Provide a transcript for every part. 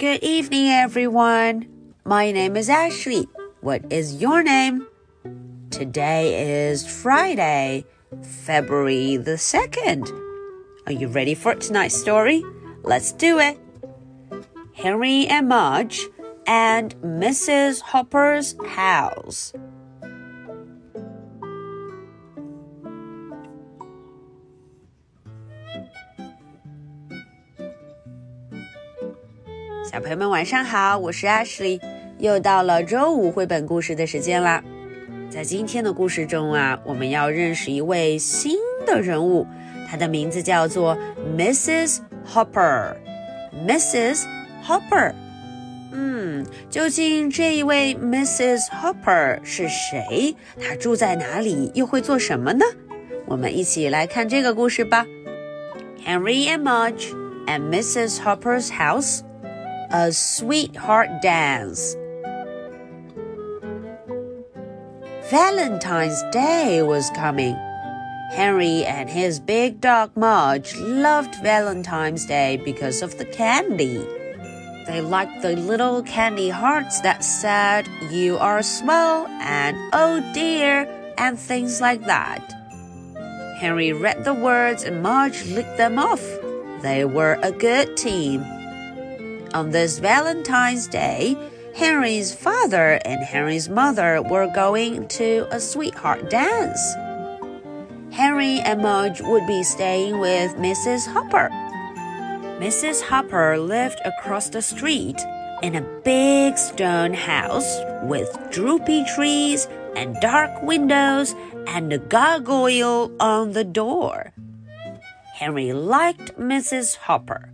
Good evening, everyone. My name is Ashley. What is your name? Today is Friday, February the 2nd. Are you ready for tonight's story? Let's do it. Henry and Mudge and Mrs. Hopper's house. 小朋友们晚上好，我是 Ashley，又到了周五绘本故事的时间啦。在今天的故事中啊，我们要认识一位新的人物，他的名字叫做 Mrs. Hopper。Mrs. Hopper。嗯，究竟这一位 Mrs. Hopper 是谁？他住在哪里？又会做什么呢？我们一起来看这个故事吧。Henry and Mudge at Mrs. Hopper's house, a sweetheart dance. Valentine's Day was coming. Henry and his big dog Mudge loved Valentine's Day because of the candy. They liked the little candy hearts that said, You are swell and oh dear, and things like that. Henry read the words and Mudge licked them off. They were a good team. On this Valentine's Day, Henry's father and Henry's mother were going to a sweetheart dance. Henry and Mudge would be staying with Mrs. Hopper. Mrs. Hopper lived across the street in a big stone house with droopy trees and dark windows and a gargoyle on the door. Henry liked Mrs. Hopper,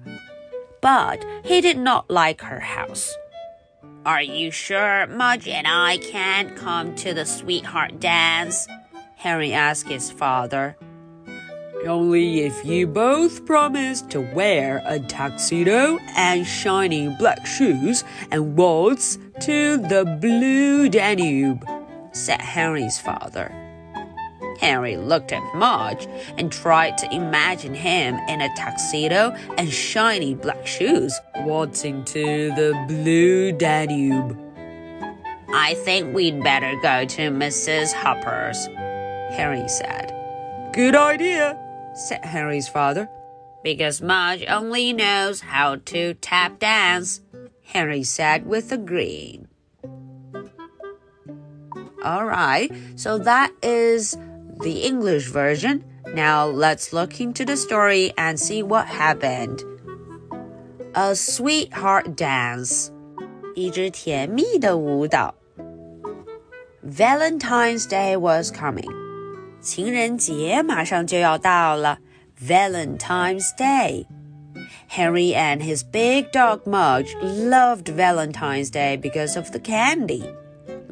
but he did not like her house. Are you sure Mudge and I can't come to the sweetheart dance? Harry asked his father. Only if you both promise to wear a tuxedo and shiny black shoes and waltz to the blue Danube, said Harry's father. Henry looked at Mudge and tried to imagine him in a tuxedo and shiny black shoes waltzing to the blue Danube. I think we'd better go to Mrs. Hopper's, Henry said. Good idea, said Henry's father. Because Mudge only knows how to tap dance, Henry said with a grin. Alright, so that is the English version. Now let's look into the story and see what happened. A sweetheart dance. 一支甜蜜的舞蹈. Valentine's Day was coming. 情人节马上就要到了. Valentine's Day. Henry and his big dog Mudge loved Valentine's Day because of the candy.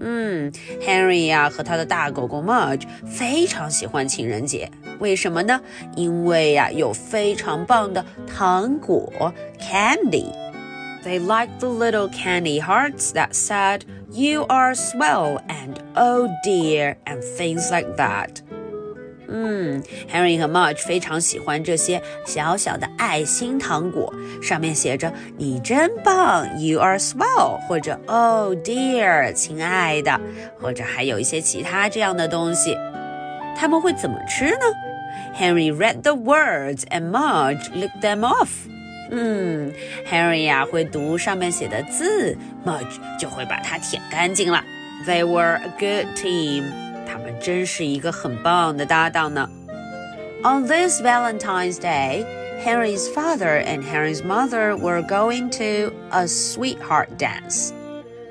嗯，Henry 呀、啊、和他的大狗狗 Mudge 非常喜欢情人节，为什么呢？因为呀、啊、有非常棒的糖果 candy。They liked the little candy hearts that said "You are swell" and "Oh dear" and things like that. 嗯，Harry 和 Mudge 非常喜欢这些小小的爱心糖果，上面写着“你真棒 ”，“You are swell” 或者 “Oh dear”，亲爱的，或者还有一些其他这样的东西。他们会怎么吃呢？Harry read the words and Mudge licked them off。嗯，Harry 呀会读上面写的字，Mudge 就会把它舔干净了。They were a good team。真是一个很棒的搭档呢。On this Valentine's Day, Henry's father and Henry's mother were going to a sweetheart dance.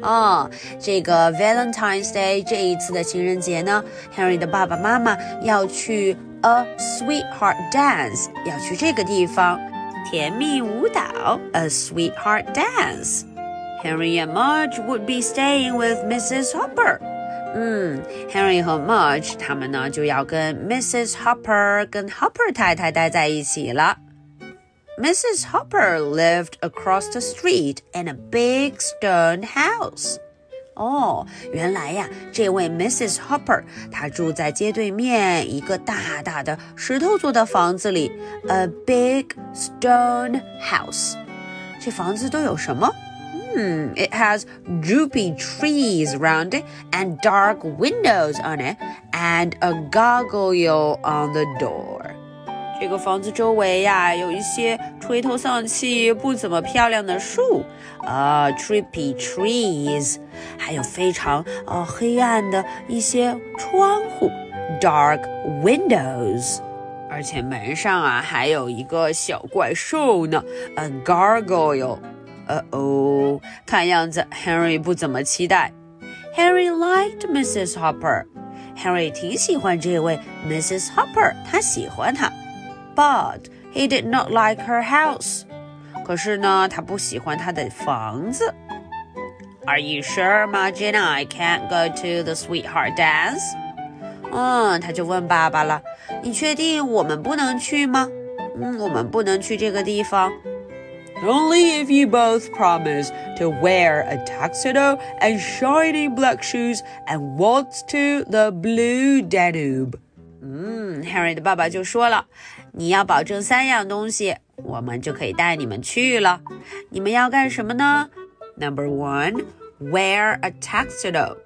啊、哦，这个 Valentine's Day 这一次的情人节呢，Henry 的爸爸妈妈要去 a sweetheart dance，要去这个地方甜蜜舞蹈 a sweetheart dance。Henry and Mudge would be staying with Mrs. Hopper. 嗯，Henry 和 Mudge 他们呢就要跟 Mrs. Hopper 跟 Hopper 太太待在一起了。Mrs. Hopper lived across the street in a big stone house. 哦，原来呀，这位 Mrs. Hopper 她住在街对面一个大大的石头做的房子里，a big stone house。这房子都有什么 Hmm, it has droopy trees around it and dark windows on it and a gargoyle on the door. 这个房子周围呀，有一些垂头丧气、不怎么漂亮的树，啊、uh,，trippy trees，还有非常呃黑暗的一些窗户，dark windows。而且门上啊还有一个小怪兽呢，a gargoyle。 呃哦，看样子 Henry 不怎么期待。Harry liked Mrs. Hopper。Harry 挺喜欢这位 Mrs. Hopper，他喜欢她。but he did not like her house. 可是呢，他不喜欢她的房子。Are you sure Margie and I can't go to the sweetheart dance? 嗯，他就问爸爸了：“你确定我们不能去吗？”嗯，我们不能去这个地方。 Only if you both promise to wear a tuxedo and shiny black shoes and waltz to the blue Danube. 嗯，Harry 的爸爸就说了。你要保证三样东西，我们就可以带你们去了。你们要干什么呢？Number one, wear a tuxedo。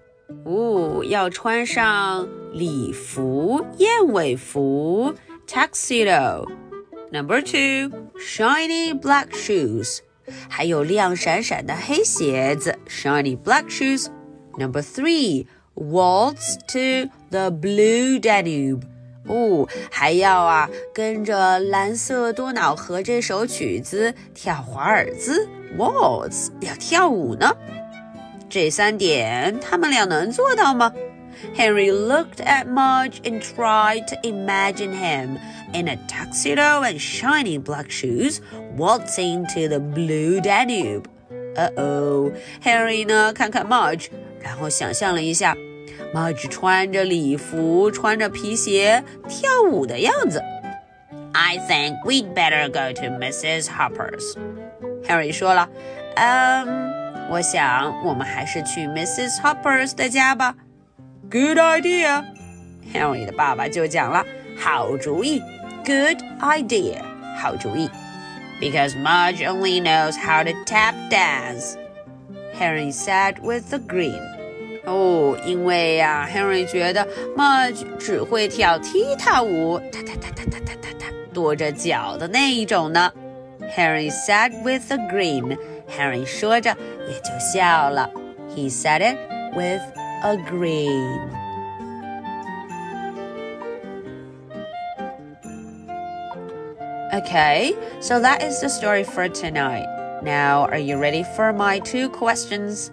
哦，要穿上礼服、燕尾服 tuxedo。 Number two, shiny black shoes。还有亮闪闪的黑鞋子 shiny black shoes。Number three, waltz to the blue Danube。哦，还要啊，跟着《蓝色多瑙河》这首曲子跳华尔兹 （waltz），要跳舞呢。这三点，他们俩能做到吗 ？Henry looked at Mudge and tried to imagine him in a tuxedo and shiny black shoes waltzing to the blue Danube. Uh oh, Henry 呢？看看 Mudge，然后想象了一下。Marge 穿着礼服，穿着皮鞋跳舞的样子。I think we'd better go to Mrs. Hopper's. Harry 说了，嗯，我想我们还是去 Mrs. Hopper's 的家吧。 Good idea. Henry idea，好主意。Because Mudge only knows how to tap dance. Harry said with a grin. 哦，因为呀、啊、，Henry oh, 觉得 Mudge 只会跳踢踏舞，踏踏踏踏踏踏踏踏，跺着脚的那一种呢。Henry said with a grin. Henry 说着也就笑了。He said it with a grin. Okay, so that is the story for tonight. Now, are you ready for my two questions?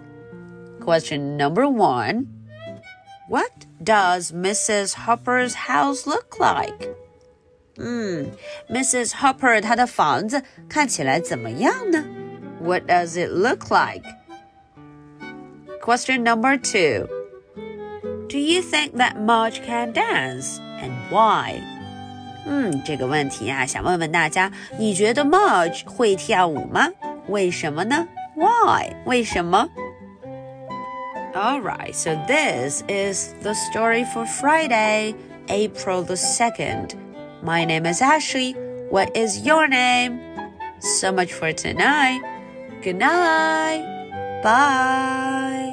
Question number one What does Mrs. Hopper's house look like? 嗯，Mrs. Hmm, Hopper 她的房子看起来怎么样呢？What does it look like? Question number two. do you think that Mudge can dance and why? Mudge 会跳舞吗？为什么呢？Why？为什么？All right, so this is the story for Friday, April the 2nd. My name is Ashley. What is your name? So much for tonight. Good night. Bye.